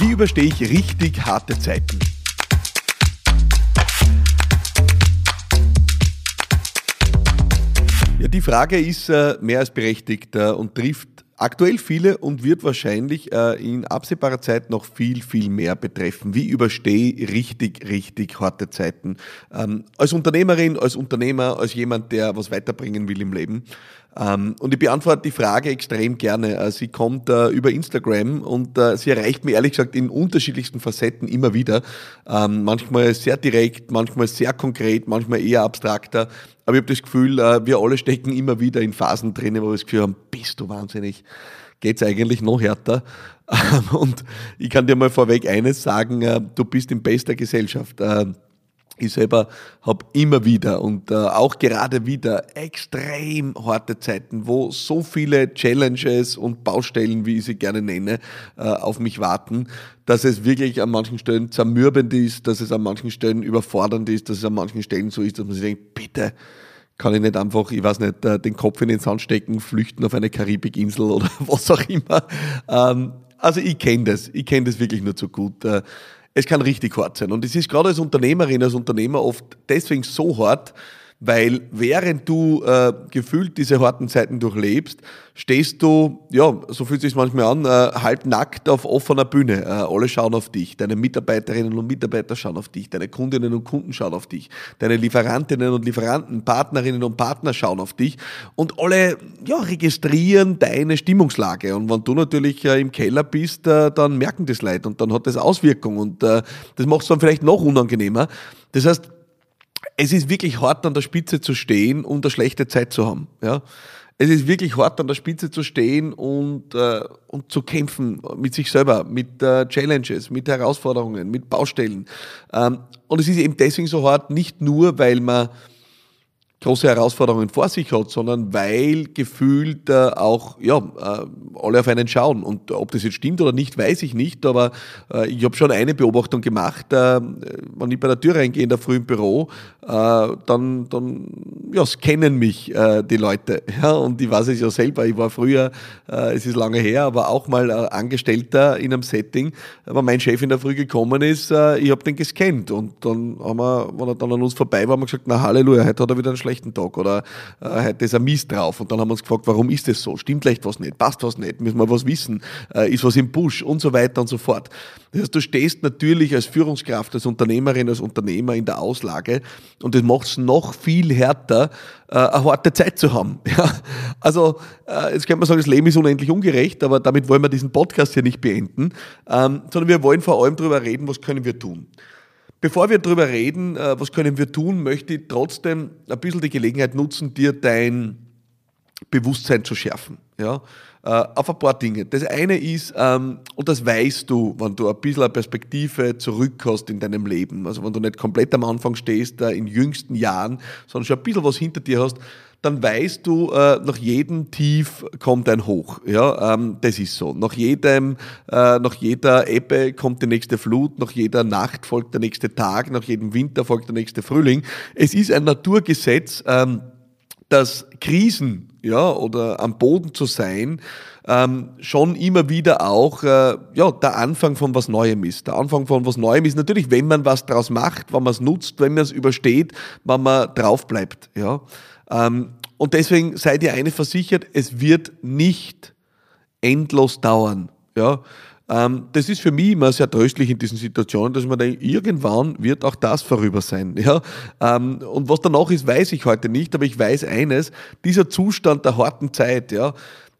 Wie überstehe ich richtig harte Zeiten? Ja, die Frage ist äh, mehr als berechtigt äh, und trifft aktuell viele und wird wahrscheinlich äh, in absehbarer Zeit noch viel, viel mehr betreffen. Wie überstehe ich richtig, richtig harte Zeiten? Ähm, als Unternehmerin, als Unternehmer, als jemand, der was weiterbringen will im Leben. Ähm, und ich beantworte die Frage extrem gerne. Äh, sie kommt äh, über Instagram und äh, sie erreicht mir ehrlich gesagt in unterschiedlichsten Facetten immer wieder. Ähm, manchmal sehr direkt, manchmal sehr konkret, manchmal eher abstrakter. Aber ich habe das Gefühl, wir alle stecken immer wieder in Phasen drin, wo wir das Gefühl haben, bist du wahnsinnig, geht's eigentlich noch härter. Und ich kann dir mal vorweg eines sagen, du bist in bester Gesellschaft. Äh, ich selber habe immer wieder und auch gerade wieder extrem harte Zeiten, wo so viele Challenges und Baustellen, wie ich sie gerne nenne, auf mich warten, dass es wirklich an manchen Stellen zermürbend ist, dass es an manchen Stellen überfordernd ist, dass es an manchen Stellen so ist, dass man sich denkt, bitte, kann ich nicht einfach, ich weiß nicht, äh, den Kopf in den Sand stecken, flüchten auf eine Karibikinsel oder was auch immer. Ähm, also ich kenne das, ich kenne das wirklich nur zu gut. Es kann richtig hart sein. Und es ist gerade als Unternehmerin, als Unternehmer oft deswegen so hart, weil während du äh, gefühlt diese harten Zeiten durchlebst, stehst du, ja, so fühlt sich manchmal an, äh, halb nackt auf offener Bühne. Äh, alle schauen auf dich, deine Mitarbeiterinnen und Mitarbeiter schauen auf dich, deine Kundinnen und Kunden schauen auf dich, deine Lieferantinnen und Lieferanten, Partnerinnen und Partner schauen auf dich und alle ja, registrieren deine Stimmungslage. Und wenn du natürlich äh, im Keller bist, äh, dann merken das Leid und dann hat das Auswirkungen und äh, das macht es dann vielleicht noch unangenehmer. Das heißt, es ist wirklich hart an der Spitze zu stehen und eine schlechte Zeit zu haben. Ja? Es ist wirklich hart an der Spitze zu stehen und, äh, und zu kämpfen mit sich selber, mit äh, Challenges, mit Herausforderungen, mit Baustellen. Ähm, und es ist eben deswegen so hart, nicht nur, weil man große Herausforderungen vor sich hat, sondern weil gefühlt äh, auch ja, äh, alle auf einen schauen. Und ob das jetzt stimmt oder nicht, weiß ich nicht, aber äh, ich habe schon eine Beobachtung gemacht, äh, wenn ich bei der Tür reingehe in der frühen Büro, äh, dann, dann ja, scannen mich äh, die Leute. Ja, und ich weiß es ja selber, ich war früher, es ist lange her, aber auch mal Angestellter in einem Setting, wenn mein Chef in der Früh gekommen ist, ich habe den gescannt und dann haben wir, wenn er dann an uns vorbei war, haben wir gesagt, na Halleluja, heute hat er wieder einen schlechten Tag oder äh, heute ist ein Mist drauf. Und dann haben wir uns gefragt, warum ist das so? Stimmt vielleicht was nicht? Passt was nicht? Müssen wir was wissen? Äh, ist was im Busch? Und so weiter und so fort. Das heißt, du stehst natürlich als Führungskraft, als Unternehmerin, als Unternehmer in der Auslage und das macht es noch viel härter, äh, eine harte Zeit zu haben. Ja? Also äh, jetzt könnte man sagen, das Leben ist unendlich ungerecht, aber damit wollen wir diesen Podcast hier nicht beenden, ähm, sondern wir wollen vor allem darüber reden, was können wir tun. Bevor wir darüber reden, äh, was können wir tun, möchte ich trotzdem ein bisschen die Gelegenheit nutzen, dir dein Bewusstsein zu schärfen. Ja? Äh, auf ein paar Dinge. Das eine ist, ähm, und das weißt du, wenn du ein bisschen eine Perspektive zurück hast in deinem Leben, also wenn du nicht komplett am Anfang stehst, in jüngsten Jahren, sondern schon ein bisschen was hinter dir hast, dann weißt du, äh, nach jedem Tief kommt ein Hoch. Ja, ähm, das ist so. Nach jedem, äh, nach jeder Ebbe kommt die nächste Flut, nach jeder Nacht folgt der nächste Tag, nach jedem Winter folgt der nächste Frühling. Es ist ein Naturgesetz, ähm, dass Krisen, ja, oder am Boden zu sein, ähm, schon immer wieder auch äh, ja, der Anfang von was Neuem ist. Der Anfang von was Neuem ist natürlich, wenn man was draus macht, wenn man es nutzt, wenn man es übersteht, wenn man drauf bleibt. Ja. Ähm, und deswegen seid ihr eine versichert, es wird nicht endlos dauern. Ja. Ähm, das ist für mich immer sehr tröstlich in diesen Situationen, dass man denkt, irgendwann wird auch das vorüber sein. Ja? Ähm, und was danach ist, weiß ich heute nicht, aber ich weiß eines, dieser Zustand der harten Zeit, ja,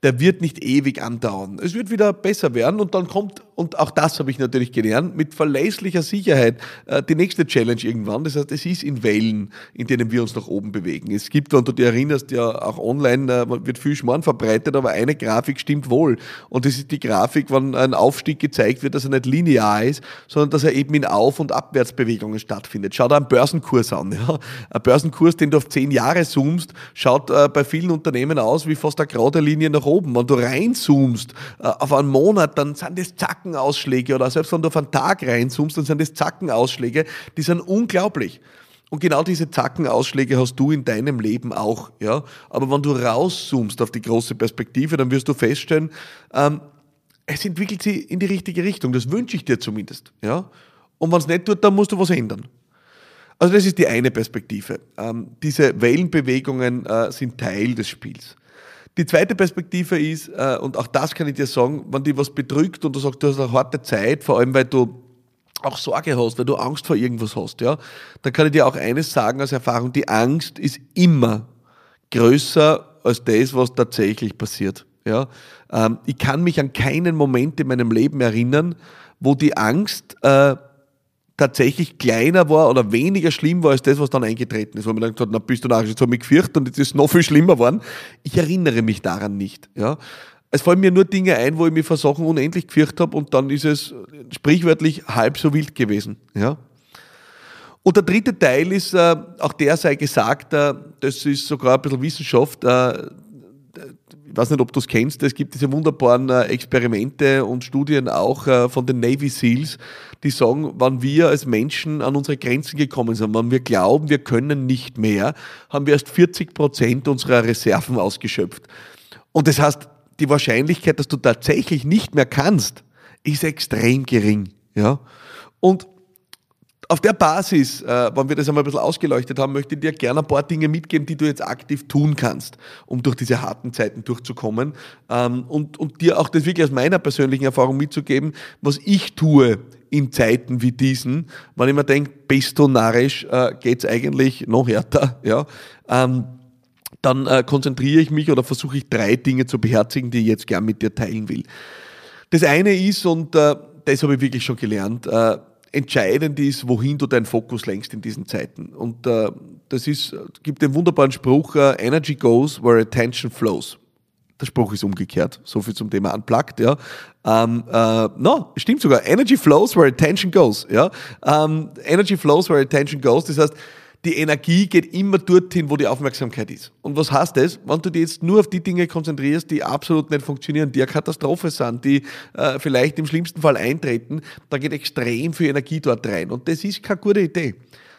der wird nicht ewig andauern. Es wird wieder besser werden und dann kommt, und auch das habe ich natürlich gelernt, mit verlässlicher Sicherheit äh, die nächste Challenge irgendwann. Das heißt, es ist in Wellen, in denen wir uns nach oben bewegen. Es gibt, wenn du dich erinnerst, ja auch online äh, wird viel Schmarrn verbreitet, aber eine Grafik stimmt wohl. Und das ist die Grafik, wenn ein Aufstieg gezeigt wird, dass er nicht linear ist, sondern dass er eben in Auf- und Abwärtsbewegungen stattfindet. Schau dir einen Börsenkurs an. Ja? Ein Börsenkurs, den du auf zehn Jahre zoomst, schaut äh, bei vielen Unternehmen aus wie fast eine gerade Linie nach oben. Wenn du reinzoomst äh, auf einen Monat, dann sind das Zackenausschläge oder selbst wenn du auf einen Tag reinzoomst, dann sind das Zackenausschläge, die sind unglaublich. Und genau diese Zackenausschläge hast du in deinem Leben auch, ja. Aber wenn du rauszoomst auf die große Perspektive, dann wirst du feststellen, ähm, es entwickelt sich in die richtige Richtung. Das wünsche ich dir zumindest. Ja? Und wenn es nicht tut, dann musst du was ändern. Also das ist die eine Perspektive. Ähm, diese Wellenbewegungen äh, sind Teil des Spiels. Die zweite Perspektive ist, äh, und auch das kann ich dir sagen, wenn dich was bedrückt und du sagst, du hast eine harte Zeit, vor allem weil du auch Sorge hast, weil du Angst vor irgendwas hast, ja, dann kann ich dir auch eines sagen als Erfahrung, die Angst ist immer größer als das, was tatsächlich passiert. Ja, ähm, ich kann mich an keinen Moment in meinem Leben erinnern, wo die Angst äh, tatsächlich kleiner war oder weniger schlimm war als das, was dann eingetreten ist. Wo man dann gesagt hat, na bist du nachher, jetzt habe ich gefürchtet und jetzt ist es noch viel schlimmer geworden. Ich erinnere mich daran nicht. Ja. Es fallen mir nur Dinge ein, wo ich mich vor Sachen unendlich gefürchtet habe und dann ist es sprichwörtlich halb so wild gewesen. Ja. Und der dritte Teil ist, äh, auch der sei gesagt, äh, das ist sogar ein bisschen Wissenschaft, äh, ich weiß nicht, ob du es kennst, es gibt diese wunderbaren äh, Experimente und Studien auch äh, von den Navy SEALs, die sagen, wann wir als Menschen an unsere Grenzen gekommen sind, wann wir glauben, wir können nicht mehr, haben wir erst 40 Prozent unserer Reserven ausgeschöpft. Und das heißt, die Wahrscheinlichkeit, dass du tatsächlich nicht mehr kannst, ist extrem gering. Ja? Und auf der Basis, äh, wenn wir das einmal ein bisschen ausgeleuchtet haben, möchte ich dir gerne ein paar Dinge mitgeben, die du jetzt aktiv tun kannst, um durch diese harten Zeiten durchzukommen ähm, und, und dir auch das wirklich aus meiner persönlichen Erfahrung mitzugeben, was ich tue in Zeiten wie diesen, wenn ich mir denke, narrisch, äh, geht's eigentlich noch härter, ja, ähm, dann äh, konzentriere ich mich oder versuche ich drei Dinge zu beherzigen, die ich jetzt gern mit dir teilen will. Das eine ist, und äh, das habe ich wirklich schon gelernt, äh, entscheidend ist, wohin du deinen Fokus lenkst in diesen Zeiten. Und äh, das ist, gibt den wunderbaren Spruch, uh, Energy goes where attention flows. Der Spruch ist umgekehrt. So viel zum Thema Unplugged, ja. Ähm, äh, no, stimmt sogar. Energy flows where attention goes, ja. Ähm, Energy flows where attention goes. Das heißt, die Energie geht immer dorthin, wo die Aufmerksamkeit ist. Und was heißt das? Wenn du dich jetzt nur auf die Dinge konzentrierst, die absolut nicht funktionieren, die eine Katastrophe sind, die äh, vielleicht im schlimmsten Fall eintreten, da geht extrem viel Energie dort rein. Und das ist keine gute Idee.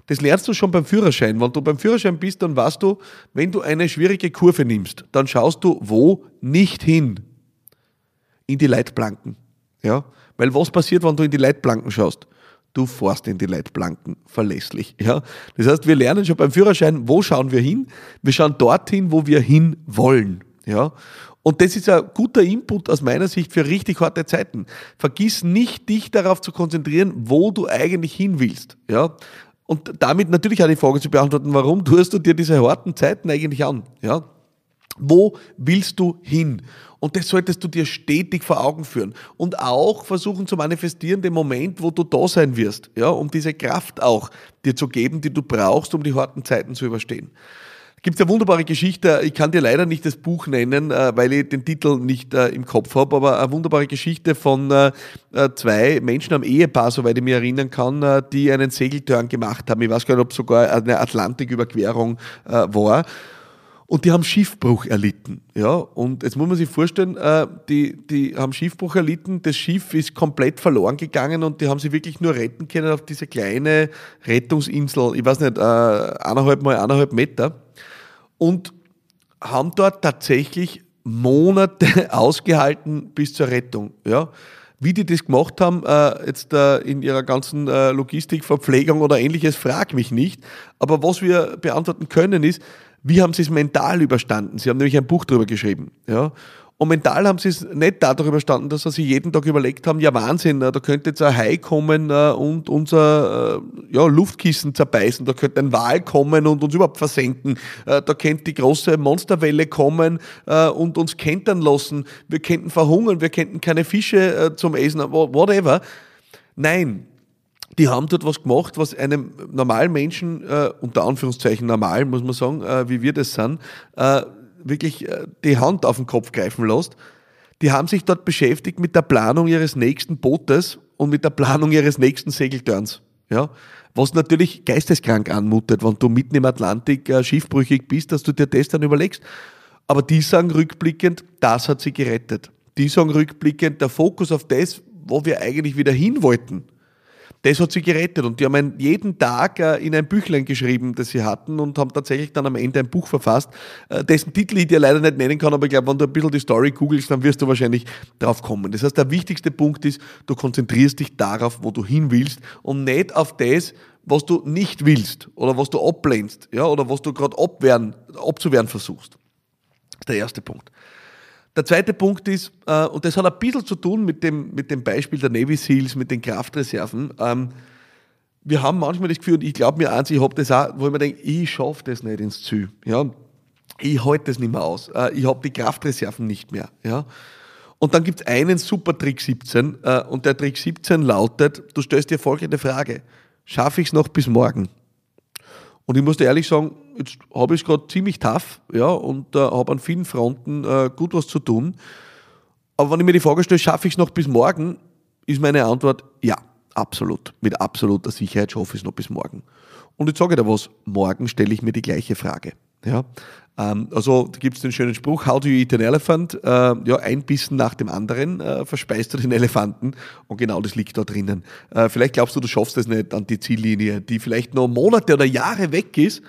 Das lernst du schon beim Führerschein. Wenn du beim Führerschein bist, dann weißt du, wenn du eine schwierige Kurve nimmst, dann schaust du wo nicht hin. In die Leitplanken. Ja? Weil was passiert, wenn du in die Leitplanken schaust? Du fährst in die Leitplanken verlässlich. Ja? Das heißt, wir lernen schon beim Führerschein, wo schauen wir hin? Wir schauen dorthin, wo wir hin wollen. Ja? Und das ist ein guter Input aus meiner Sicht für richtig harte Zeiten. Vergiss nicht, dich darauf zu konzentrieren, wo du eigentlich hin willst. Ja? Und damit natürlich auch die Frage zu beantworten, warum tust du dir diese harten Zeiten eigentlich an? Ja? Wo willst du hin? Und das solltest du dir stetig vor Augen führen. Und auch versuchen zu manifestieren, den Moment, wo du da sein wirst, ja, um diese Kraft auch dir zu geben, die du brauchst, um die harten Zeiten zu überstehen. Gibt es eine wunderbare Geschichte, ich kann dir leider nicht das Buch nennen, äh, weil ich den Titel nicht äh, im Kopf habe, aber eine wunderbare Geschichte von äh, zwei Menschen am Ehepaar, soweit ich mich erinnern kann, die einen Segeltörn gemacht haben. Ich weiß gar nicht, ob sogar eine Atlantiküberquerung war und die haben Schiffbruch erlitten. Ja, und jetzt muss man sich vorstellen, äh, die, die haben Schiffbruch erlitten, das Schiff ist komplett verloren gegangen und die haben sie wirklich nur retten können auf diese kleine Rettungsinsel, ich weiß nicht, äh, eineinhalb mal eineinhalb Meter. Und haben dort tatsächlich Monate ausgehalten bis zur Rettung. Ja. Wie die das gemacht haben, äh, jetzt äh, in ihrer ganzen äh, Logistik, Verpflegung oder ähnliches, frag mich nicht. Aber was wir beantworten können ist, wie haben sie es mental überstanden? Sie haben nämlich ein Buch darüber geschrieben. Ja? Und mental haben sie es nicht darüber überstanden, dass sie jeden Tag überlegt haben, ja Wahnsinn, da könnte jetzt ein Hai kommen äh, und unser äh, ja, Luftkissen zerbeißen, da könnte ein Wal kommen und uns überhaupt versenken, äh, da könnte die große Monsterwelle kommen und uns kentern lassen, wir könnten verhungern, wir könnten keine Fische zum Essen, whatever. Nein, die haben dort was gemacht, was einem normalen Menschen, äh, unter Anführungszeichen normal, muss man sagen, äh, wie wir das sind, äh, wirklich äh, die Hand auf den Kopf greifen lässt. Die haben sich dort beschäftigt mit der Planung ihres nächsten Bootes und mit der Planung ihres nächsten Segelturns. Ja? Was natürlich geisteskrank anmutet, wenn du mitten im Atlantik äh, schiffbrüchig bist, dass du dir das dann überlegst. Aber die sagen rückblickend, das hat sie gerettet. Die sagen rückblickend, der Fokus auf das, wo wir eigentlich wieder hin wollten, Das hat sie gerettet und die haben jeden Tag äh, in ein Büchlein geschrieben, das sie hatten und haben tatsächlich dann am Ende ein Buch verfasst, äh, dessen Titel ich dir leider nicht nennen kann, aber ich glaube, wenn du ein bisschen die Story googelst, dann wirst du wahrscheinlich drauf kommen. Das heißt, der wichtigste Punkt ist, du konzentrierst dich darauf, wo du hin willst und nicht auf das, was du nicht willst oder was du ablehnst, ja, oder was du gerade abzuwehren versuchst. Das ist der erste Punkt. Der zweite Punkt ist, äh, und das hat ein bisschen zu tun mit dem, mit dem Beispiel der Navy SEALs, mit den Kraftreserven. Ähm, wir haben manchmal das Gefühl, und ich glaube mir eins, ich habe das auch, wo ich mir denke, ich schaffe das nicht ins Ziel. Ja? Ich halte das nicht mehr aus. Äh, ich habe die Kraftreserven nicht mehr. Ja? Und dann gibt es einen super Trick 17, äh, und der Trick 17 lautet, du stellst dir folgende Frage. Schaffe ich es noch bis morgen? Und ich muss dir ehrlich sagen, jetzt habe ich es gerade ziemlich tough, ja, und äh, habe an vielen Fronten äh, gut was zu tun. Aber wenn ich mir die Frage stelle, schaffe ich es noch bis morgen, ist meine Antwort ja, absolut. Mit absoluter Sicherheit schaffe ich es noch bis morgen. Und jetzt sage ich dir was, morgen stelle ich mir die gleiche Frage. Ja, ähm, also da gibt es den schönen Spruch, how do you eat an elephant? Äh, ja, ein Bissen nach dem anderen äh, verspeist du den Elefanten und genau das liegt da drinnen. Äh, vielleicht glaubst du, du schaffst es nicht an die Ziellinie, die vielleicht noch Monate oder Jahre weg ist,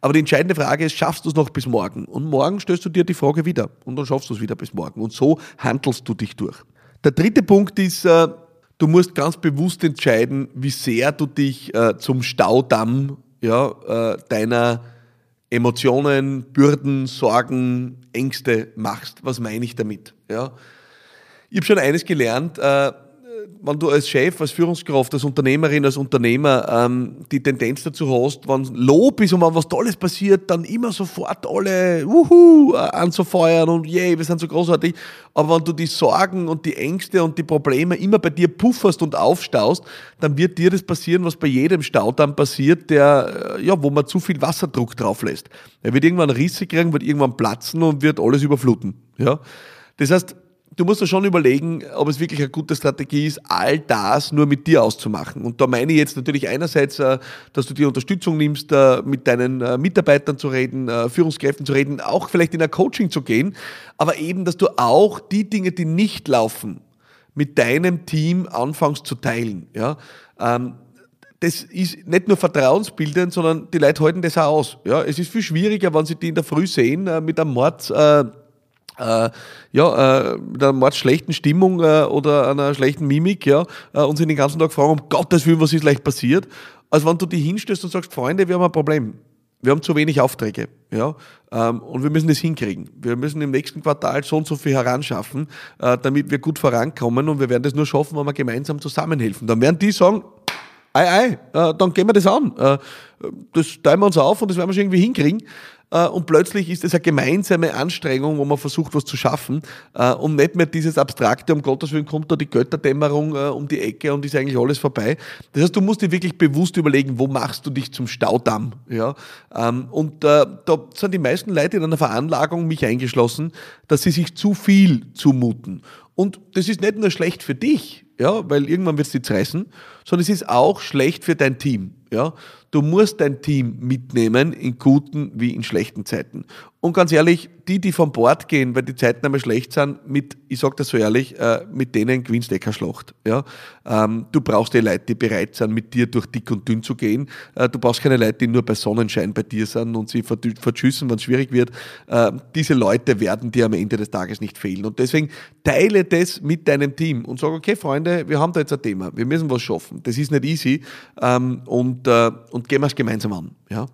aber die entscheidende Frage ist, schaffst du es noch bis morgen? Und morgen stellst du dir die Frage wieder und dann schaffst du es wieder bis morgen. Und so handelst du dich durch. Der dritte Punkt ist, äh, du musst ganz bewusst entscheiden, wie sehr du dich äh, zum Staudamm ja, äh, deiner Emotionen, Bürden, Sorgen, Ängste machst. Was meine ich damit? Ja? Ich habe schon eines gelernt, äh, wenn du als Chef, als Führungskraft, als Unternehmerin, als Unternehmer ähm, die Tendenz dazu hast, wenn Lob ist und wenn was Tolles passiert, dann immer sofort alle wuhu, äh, anzufeuern und yay, wir sind so großartig. Aber wenn du die Sorgen und die Ängste und die Probleme immer bei dir pufferst und aufstaust, dann wird dir das passieren, was bei jedem Staudamm passiert, der, äh, ja, wo man zu viel Wasserdruck drauf lässt. Er wird irgendwann Risse kriegen, wird irgendwann platzen und wird alles überfluten. Ja? Das heißt, du musst dir schon überlegen, ob es wirklich eine gute Strategie ist, all das nur mit dir auszumachen. Und da meine ich jetzt natürlich einerseits, äh, dass du die Unterstützung nimmst, äh, mit deinen äh, Mitarbeitern zu reden, Führungskräften zu reden, auch vielleicht in ein Coaching zu gehen, aber eben, dass du auch die Dinge, die nicht laufen, mit deinem Team anfängst zu teilen. Ja? Ähm, das ist nicht nur vertrauensbildend, sondern die Leute halten das auch aus. Ja, es ist viel schwieriger, wenn sie die in der Früh sehen, mit einem Mord äh, ja, äh, mit einer schlechten Stimmung äh, oder einer schlechten Mimik, ja, äh, und sie den ganzen Tag fragen, um Gottes Willen, was ist leicht passiert, als wenn du die hinstellst und sagst, Freunde, wir haben ein Problem. Wir haben zu wenig Aufträge, ja, ähm, und wir müssen das hinkriegen. Wir müssen im nächsten Quartal so und so viel heranschaffen, äh, damit wir gut vorankommen und wir werden das nur schaffen, wenn wir gemeinsam zusammenhelfen. Dann werden die sagen, ei, ei, äh, dann gehen wir das an. Äh, das teilen wir uns auf und das werden wir schon irgendwie hinkriegen. Äh, und plötzlich ist es eine gemeinsame Anstrengung, wo man versucht, was zu schaffen äh, und nicht mehr dieses Abstrakte, um Gottes Willen kommt da die Götterdämmerung äh, um die Ecke und ist eigentlich alles vorbei. Das heißt, du musst dir wirklich bewusst überlegen, wo machst du dich zum Staudamm. Ja? Ähm, und da sind die meisten Leute in einer Veranlagung, mich eingeschlossen, dass sie sich zu viel zumuten. Und das ist nicht nur schlecht für dich, ja, weil irgendwann wird es dich zerreißen, sondern es ist auch schlecht für dein Team. Ja. Du musst dein Team mitnehmen in guten wie in schlechten Zeiten. Und ganz ehrlich, die, die von Bord gehen, weil die Zeiten einmal schlecht sind, mit, ich sage das so ehrlich, äh, mit denen gewinnst du eh Schlacht. Ja? Ähm, du brauchst die Leute, die bereit sind, mit dir durch dick und dünn zu gehen. Äh, du brauchst keine Leute, die nur bei Sonnenschein bei dir sind und sie verschüssen, wenn es schwierig wird. Äh, diese Leute werden dir am Ende des Tages nicht fehlen. Und deswegen teile das mit deinem Team und sag, okay, Freunde, wir haben da jetzt ein Thema, wir müssen was schaffen. Das ist nicht easy ähm, und, äh, und gehen wir es gemeinsam an. Ja?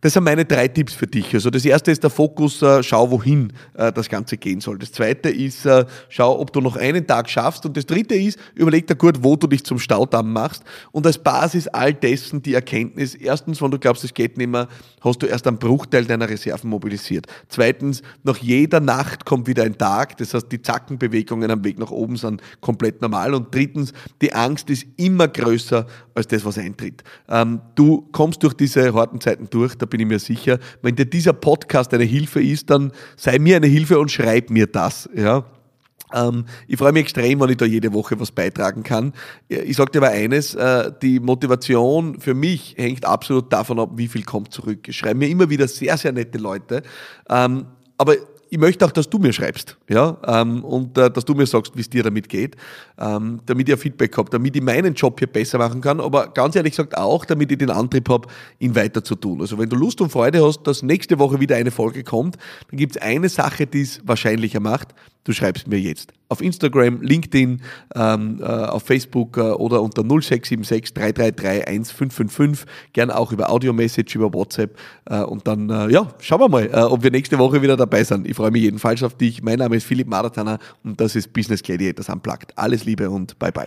Das sind meine drei Tipps für dich. Also das erste ist der Fokus, äh, schau wohin äh, das Ganze gehen soll. Das zweite ist, äh, schau, ob du noch einen Tag schaffst. Und das dritte ist, überleg dir gut, wo du dich zum Staudamm machst. Und als Basis all dessen die Erkenntnis, erstens, wenn du glaubst, es geht nicht mehr, hast du erst einen Bruchteil deiner Reserven mobilisiert. Zweitens, nach jeder Nacht kommt wieder ein Tag. Das heißt, die Zackenbewegungen am Weg nach oben sind komplett normal. Und drittens, die Angst ist immer größer als das, was eintritt. Ähm, du kommst durch diese harten Zeiten durch bin ich mir sicher. Wenn dir dieser Podcast eine Hilfe ist, dann sei mir eine Hilfe und schreib mir das. Ja? Ähm, ich freue mich extrem, wenn ich da jede Woche was beitragen kann. Ich sage dir aber eines, äh, die Motivation für mich hängt absolut davon ab, wie viel kommt zurück. Ich schreibe mir immer wieder sehr, sehr nette Leute. Ähm, aber ich möchte auch, dass du mir schreibst, ja, ähm, und äh, dass du mir sagst, wie es dir damit geht, ähm, damit ich Feedback habe, damit ich meinen Job hier besser machen kann, aber ganz ehrlich gesagt auch, damit ich den Antrieb habe, ihn weiter zu tun. Also wenn du Lust und Freude hast, dass nächste Woche wieder eine Folge kommt, dann gibt es eine Sache, die es wahrscheinlicher macht, du schreibst mir jetzt auf Instagram, LinkedIn, ähm, äh, auf Facebook äh, oder unter 0676 333 1555, gern auch über Audio-Message, über WhatsApp äh, und dann, äh, ja, schauen wir mal, äh, ob wir nächste Woche wieder dabei sind. Ich freue mich jedenfalls auf dich. Mein Name ist Philipp Maratana und das ist Business Gladiators Unplugged. Alles Liebe und bye bye.